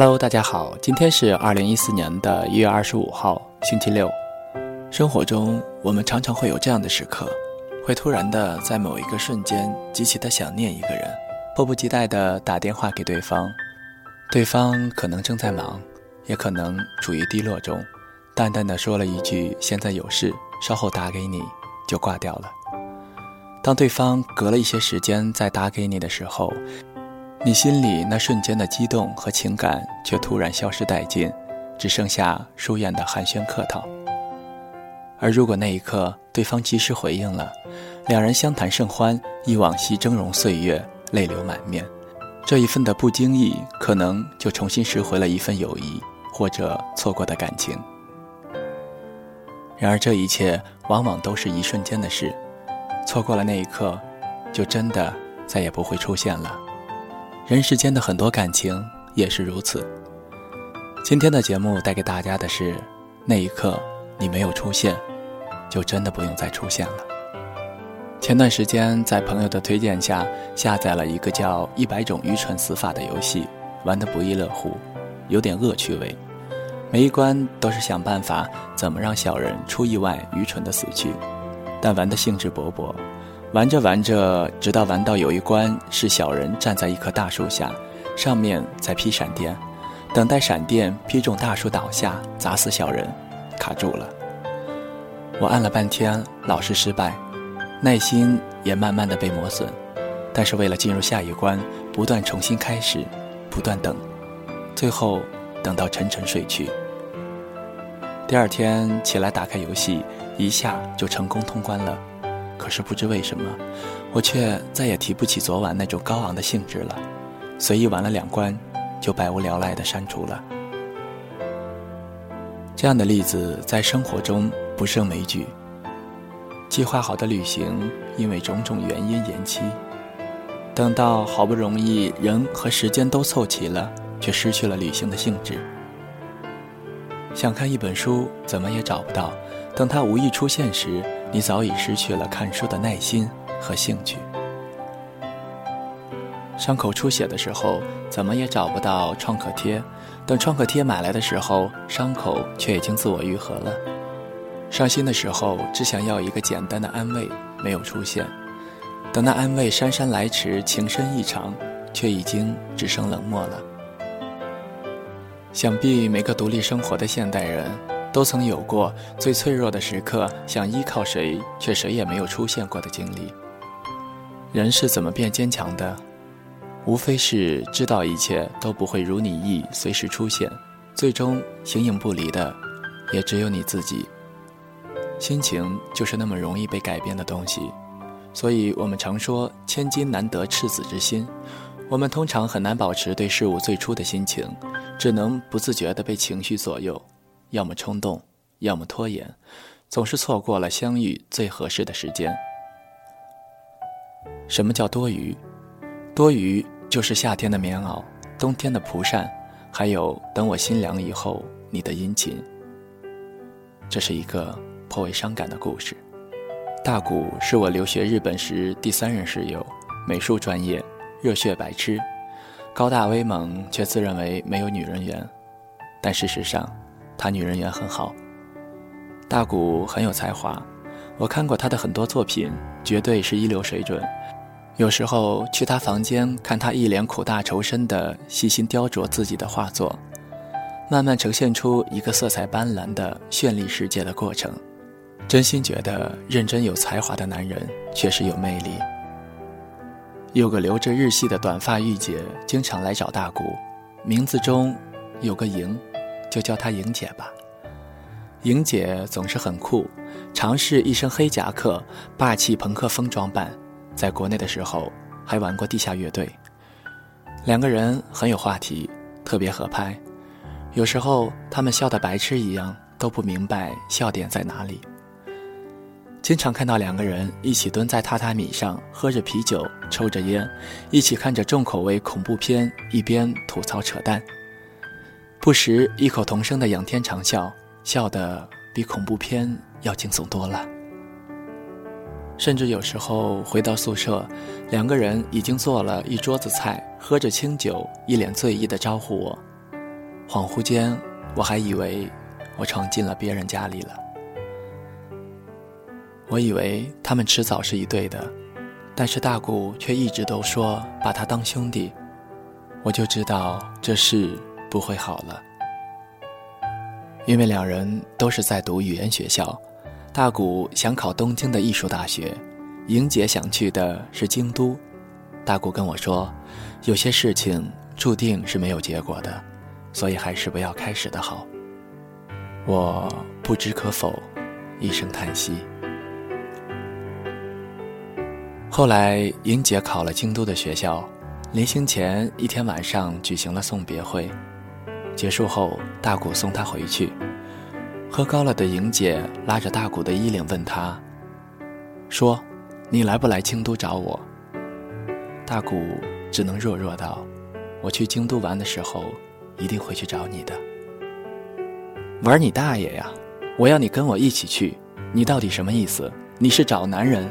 Hello，大家好，今天是二零一四年的一月二十五号，星期六。生活中，我们常常会有这样的时刻，会突然的在某一个瞬间极其的想念一个人，迫不及待的打电话给对方，对方可能正在忙，也可能处于低落中，淡淡的说了一句“现在有事，稍后打给你”，就挂掉了。当对方隔了一些时间再打给你的时候，你心里那瞬间的激动和情感却突然消失殆尽，只剩下疏远的寒暄客套。而如果那一刻对方及时回应了，两人相谈甚欢，忆往昔峥嵘岁月，泪流满面，这一份的不经意，可能就重新拾回了一份友谊，或者错过的感情。然而这一切往往都是一瞬间的事，错过了那一刻，就真的再也不会出现了。人世间的很多感情也是如此。今天的节目带给大家的是，那一刻你没有出现，就真的不用再出现了。前段时间在朋友的推荐下下载了一个叫《一百种愚蠢死法》的游戏，玩得不亦乐乎，有点恶趣味。每一关都是想办法怎么让小人出意外愚蠢的死去，但玩得兴致勃勃。玩着玩着，直到玩到有一关是小人站在一棵大树下，上面在劈闪电，等待闪电劈中大树倒下砸死小人，卡住了。我按了半天，老是失败，耐心也慢慢的被磨损，但是为了进入下一关，不断重新开始，不断等，最后等到沉沉睡去。第二天起来打开游戏，一下就成功通关了。可是不知为什么，我却再也提不起昨晚那种高昂的兴致了。随意玩了两关，就百无聊赖地删除了。这样的例子在生活中不胜枚举。计划好的旅行因为种种原因延期，等到好不容易人和时间都凑齐了，却失去了旅行的兴致。想看一本书，怎么也找不到。等它无意出现时，你早已失去了看书的耐心和兴趣。伤口出血的时候，怎么也找不到创可贴。等创可贴买来的时候，伤口却已经自我愈合了。伤心的时候，只想要一个简单的安慰，没有出现。等那安慰姗姗来迟，情深意长，却已经只剩冷漠了。想必每个独立生活的现代人。都曾有过最脆弱的时刻，想依靠谁，却谁也没有出现过的经历。人是怎么变坚强的？无非是知道一切都不会如你意，随时出现，最终形影不离的，也只有你自己。心情就是那么容易被改变的东西，所以我们常说“千金难得赤子之心”。我们通常很难保持对事物最初的心情，只能不自觉地被情绪左右。要么冲动，要么拖延，总是错过了相遇最合适的时间。什么叫多余？多余就是夏天的棉袄，冬天的蒲扇，还有等我心凉以后你的殷勤。这是一个颇为伤感的故事。大谷是我留学日本时第三任室友，美术专业，热血白痴，高大威猛，却自认为没有女人缘，但事实上。他女人缘很好，大谷很有才华，我看过他的很多作品，绝对是一流水准。有时候去他房间看他一脸苦大仇深的细心雕琢自己的画作，慢慢呈现出一个色彩斑斓的绚丽世界的过程，真心觉得认真有才华的男人确实有魅力。有个留着日系的短发御姐经常来找大谷，名字中有个莹。就叫她莹姐吧。莹姐总是很酷，尝试一身黑夹克，霸气朋克风装扮。在国内的时候还玩过地下乐队。两个人很有话题，特别合拍。有时候他们笑得白痴一样，都不明白笑点在哪里。经常看到两个人一起蹲在榻榻米上，喝着啤酒，抽着烟，一起看着重口味恐怖片，一边吐槽扯淡。不时异口同声的仰天长啸，笑得比恐怖片要惊悚多了。甚至有时候回到宿舍，两个人已经做了一桌子菜，喝着清酒，一脸醉意的招呼我：“恍惚间，我还以为我闯进了别人家里了。我以为他们迟早是一对的，但是大古却一直都说把他当兄弟，我就知道这事不会好了。因为两人都是在读语言学校，大谷想考东京的艺术大学，莹姐想去的是京都。大谷跟我说，有些事情注定是没有结果的，所以还是不要开始的好。我不知可否，一声叹息。后来，莹姐考了京都的学校，临行前一天晚上举行了送别会。结束后，大谷送她回去。喝高了的莹姐拉着大谷的衣领问他：“说，你来不来京都找我？”大谷只能弱弱道：“我去京都玩的时候，一定会去找你的。”玩你大爷呀！我要你跟我一起去，你到底什么意思？你是找男人？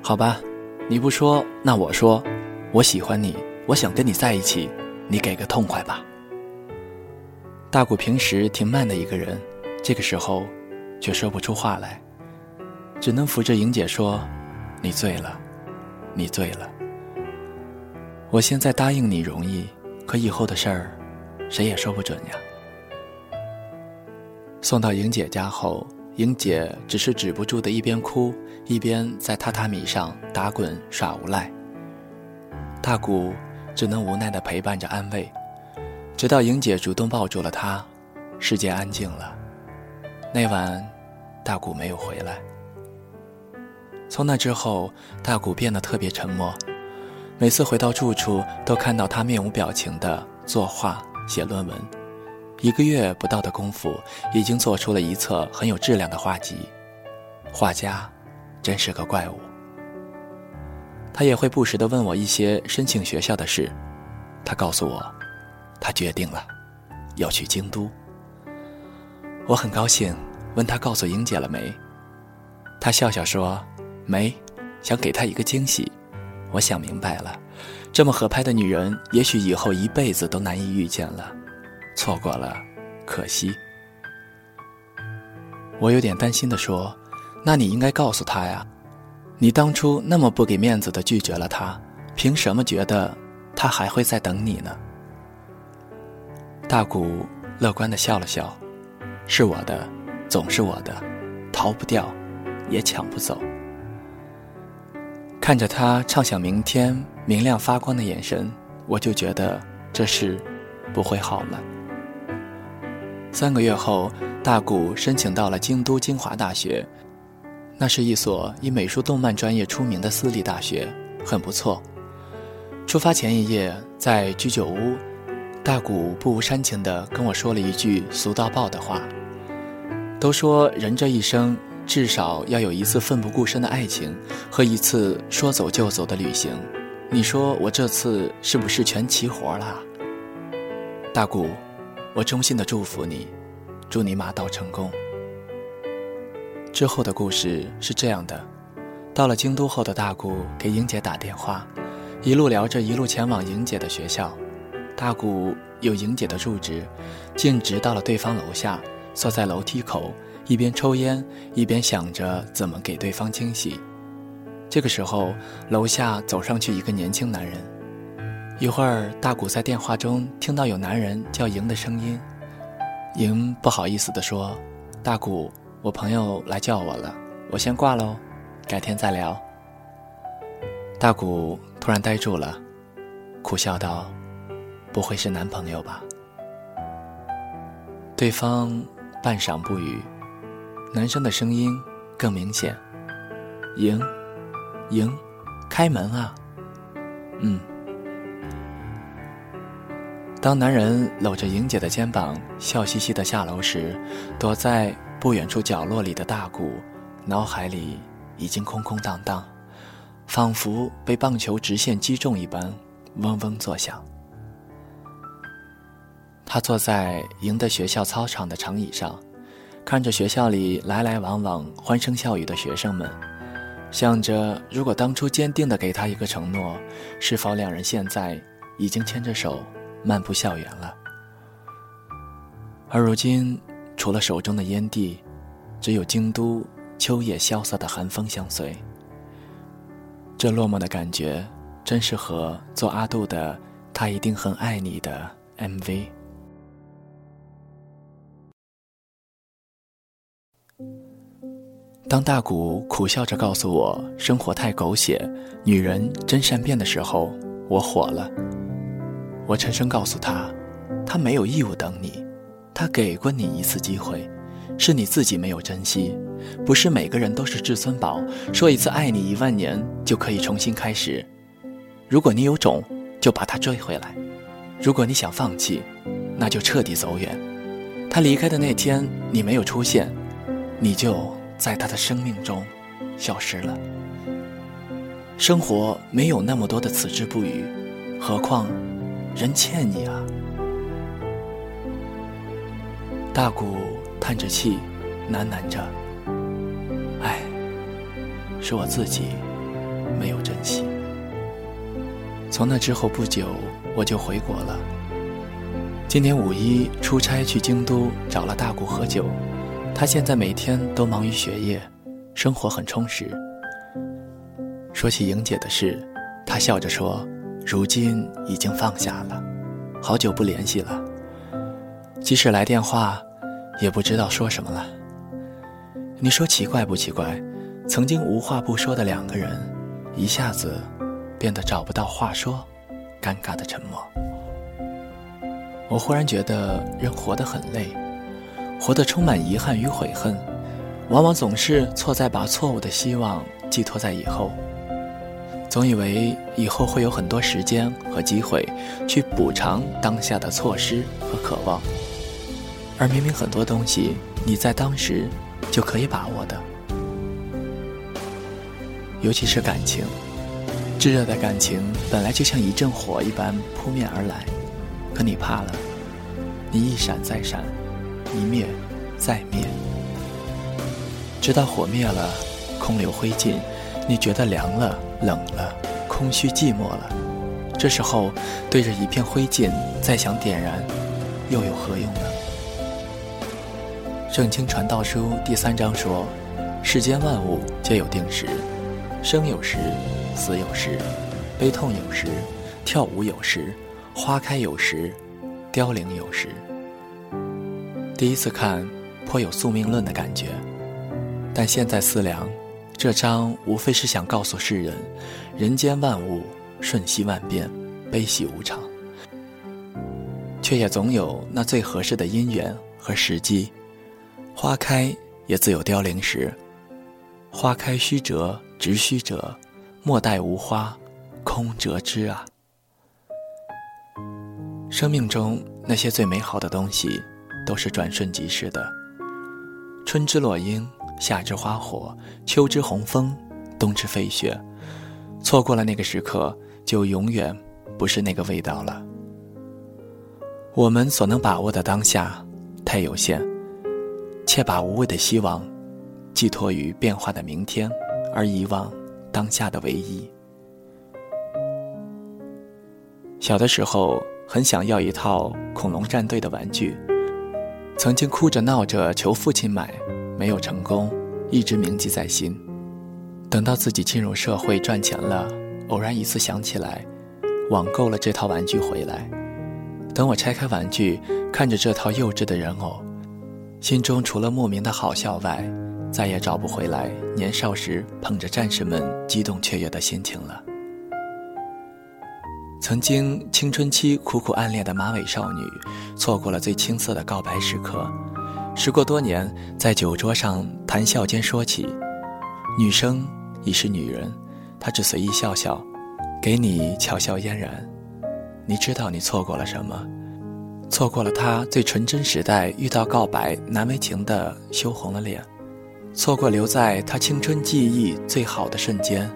好吧，你不说，那我说，我喜欢你，我想跟你在一起，你给个痛快吧。大谷平时挺慢的一个人，这个时候却说不出话来，只能扶着莹姐说：“你醉了，你醉了。”我现在答应你容易，可以后的事儿，谁也说不准呀。送到莹姐家后。莹姐只是止不住的一边哭一边在榻榻米上打滚耍无赖。大谷只能无奈的陪伴着安慰，直到莹姐主动抱住了他，世界安静了。那晚，大谷没有回来。从那之后，大谷变得特别沉默，每次回到住处都看到他面无表情的作画写论文。一个月不到的功夫，已经做出了一册很有质量的画集。画家，真是个怪物。他也会不时地问我一些申请学校的事。他告诉我，他决定了，要去京都。我很高兴，问他告诉莹姐了没。他笑笑说，没，想给她一个惊喜。我想明白了，这么合拍的女人，也许以后一辈子都难以遇见了。错过了，可惜。我有点担心的说：“那你应该告诉他呀，你当初那么不给面子的拒绝了他，凭什么觉得他还会在等你呢？”大谷乐观的笑了笑：“是我的，总是我的，逃不掉，也抢不走。”看着他畅想明天明亮发光的眼神，我就觉得这事不会好了。三个月后，大谷申请到了京都精华大学，那是一所以美术动漫专业出名的私立大学，很不错。出发前一夜，在居酒屋，大谷不无煽情地跟我说了一句俗到爆的话：“都说人这一生至少要有一次奋不顾身的爱情和一次说走就走的旅行，你说我这次是不是全齐活了？”大谷。我衷心的祝福你，祝你马到成功。之后的故事是这样的：到了京都后的大谷给莹姐打电话，一路聊着一路前往莹姐的学校。大谷有莹姐的住址，径直到了对方楼下，坐在楼梯口，一边抽烟一边想着怎么给对方惊喜。这个时候，楼下走上去一个年轻男人。一会儿，大谷在电话中听到有男人叫莹的声音，莹不好意思地说：“大谷，我朋友来叫我了，我先挂喽，改天再聊。”大谷突然呆住了，苦笑道：“不会是男朋友吧？”对方半晌不语，男生的声音更明显：“莹，莹，开门啊！”嗯。当男人搂着莹姐的肩膀，笑嘻嘻的下楼时，躲在不远处角落里的大谷，脑海里已经空空荡荡，仿佛被棒球直线击中一般，嗡嗡作响。他坐在赢的学校操场的长椅上，看着学校里来来往往、欢声笑语的学生们，想着如果当初坚定的给他一个承诺，是否两人现在已经牵着手？漫步校园了，而如今，除了手中的烟蒂，只有京都秋夜萧瑟的寒风相随。这落寞的感觉，真适合做阿杜的《他一定很爱你》的 MV。当大谷苦笑着告诉我生活太狗血，女人真善变的时候，我火了。我沉声告诉他，他没有义务等你，他给过你一次机会，是你自己没有珍惜。不是每个人都是至尊宝，说一次爱你一万年就可以重新开始。如果你有种，就把他追回来；如果你想放弃，那就彻底走远。他离开的那天，你没有出现，你就在他的生命中消失了。生活没有那么多的此之不语，何况人欠你啊！大谷叹着气，喃喃着。是我自己没有珍惜。从那之后不久，我就回国了。今年五一出差去京都，找了大谷喝酒。他现在每天都忙于学业，生活很充实。说起莹姐的事，他笑着说：“如今已经放下了，好久不联系了。即使来电话，也不知道说什么了。你说奇怪不奇怪？”曾经无话不说的两个人，一下子变得找不到话说，尴尬的沉默。我忽然觉得人活得很累，活得充满遗憾与悔恨，往往总是错在把错误的希望寄托在以后，总以为以后会有很多时间和机会去补偿当下的错失和渴望，而明明很多东西你在当时就可以把握的。尤其是感情，炙热的感情本来就像一阵火一般扑面而来，可你怕了，你一闪再闪，一灭再灭，直到火灭了，空留灰烬，你觉得凉了、冷了、空虚寂寞了。这时候对着一片灰烬再想点燃，又有何用呢？《圣经传道书》第三章说：“世间万物皆有定时。”生有时，死有时，悲痛有时，跳舞有时，花开有时，凋零有时。第一次看，颇有宿命论的感觉，但现在思量，这章无非是想告诉世人：人间万物瞬息万变，悲喜无常，却也总有那最合适的因缘和时机。花开也自有凋零时，花开须折。直须折，莫待无花空折枝啊！生命中那些最美好的东西，都是转瞬即逝的。春之落樱，夏之花火，秋之红枫，冬之飞雪。错过了那个时刻，就永远不是那个味道了。我们所能把握的当下太有限，且把无谓的希望寄托于变化的明天。而遗忘当下的唯一。小的时候很想要一套恐龙战队的玩具，曾经哭着闹着求父亲买，没有成功，一直铭记在心。等到自己进入社会赚钱了，偶然一次想起来，网购了这套玩具回来。等我拆开玩具，看着这套幼稚的人偶，心中除了莫名的好笑外，再也找不回来年少时捧着战士们激动雀跃的心情了。曾经青春期苦苦暗恋的马尾少女，错过了最青涩的告白时刻。时过多年，在酒桌上谈笑间说起，女生已是女人，她只随意笑笑，给你巧笑嫣然。你知道你错过了什么？错过了她最纯真时代遇到告白难为情的羞红了脸。错过留在他青春记忆最好的瞬间，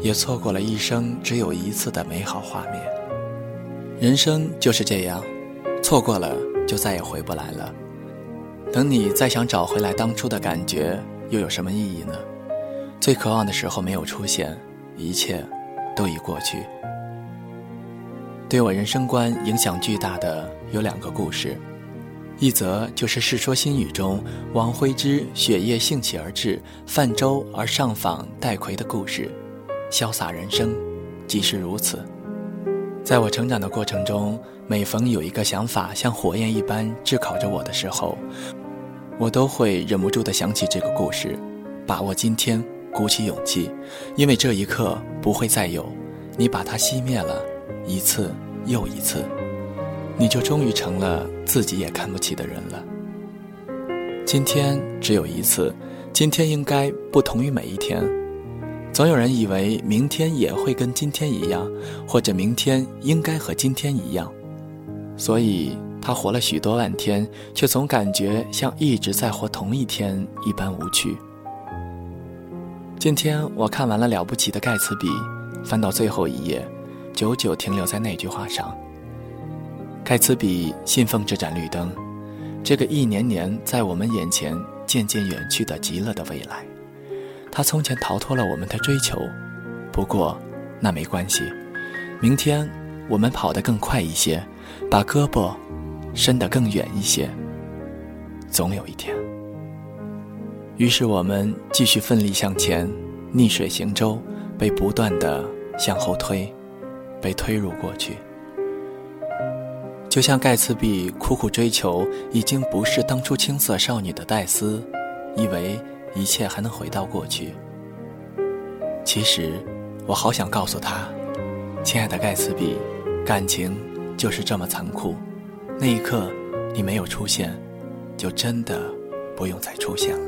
也错过了一生只有一次的美好画面。人生就是这样，错过了就再也回不来了。等你再想找回来当初的感觉，又有什么意义呢？最渴望的时候没有出现，一切都已过去。对我人生观影响巨大的有两个故事。一则就是《世说新语》中王徽之雪夜兴起而至，泛舟而上访戴逵的故事，潇洒人生，即是如此。在我成长的过程中，每逢有一个想法像火焰一般炙烤着我的时候，我都会忍不住地想起这个故事，把握今天，鼓起勇气，因为这一刻不会再有。你把它熄灭了，一次又一次，你就终于成了自己也看不起的人了。今天只有一次，今天应该不同于每一天。总有人以为明天也会跟今天一样，或者明天应该和今天一样，所以他活了许多万天，却总感觉像一直在活同一天一般无趣。今天我看完了《了不起的盖茨比》，翻到最后一页，久久停留在那句话上：盖茨比信奉这盏绿灯，这个一年年在我们眼前渐渐远去的极乐的未来。他从前逃脱了我们的追求，不过那没关系。明天我们跑得更快一些，把胳膊伸得更远一些。总有一天。于是我们继续奋力向前，逆水行舟，被不断的向后推，被推入过去。就像盖茨比苦苦追求，已经不是当初青涩少女的戴斯，以为。一切还能回到过去。其实，我好想告诉他，亲爱的盖茨比，感情就是这么残酷。那一刻，你没有出现，就真的不用再出现了。